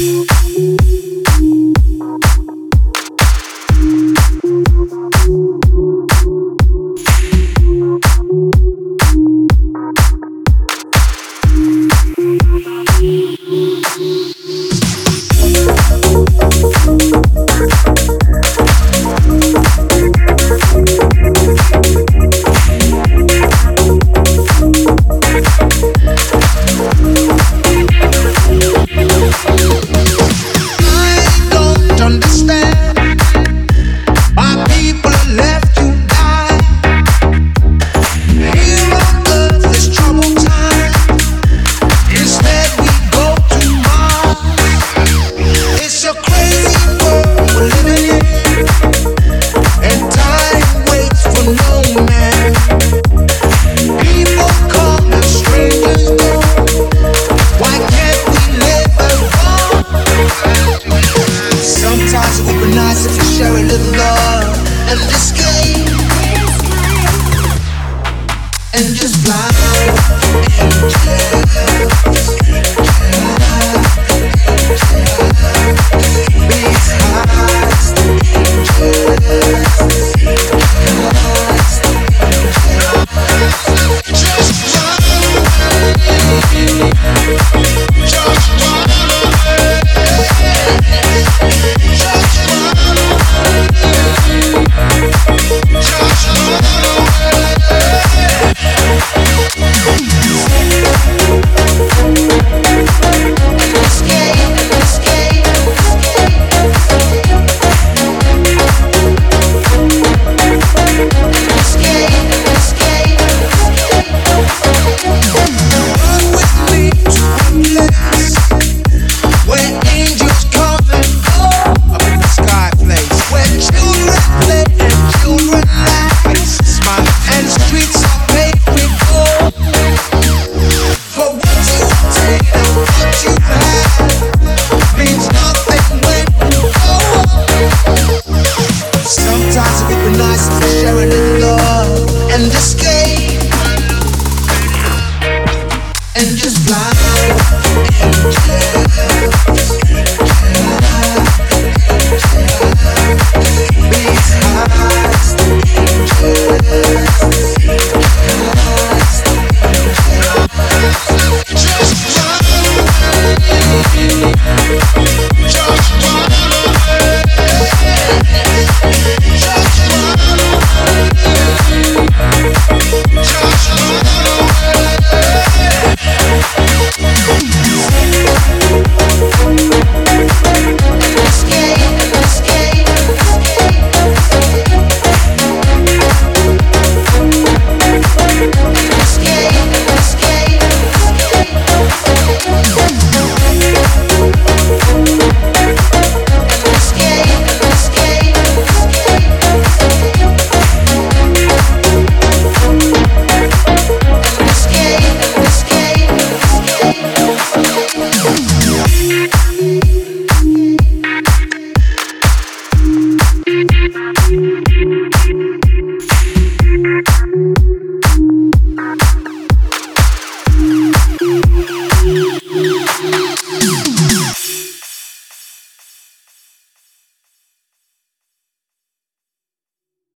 you. and this girl and just fly. And just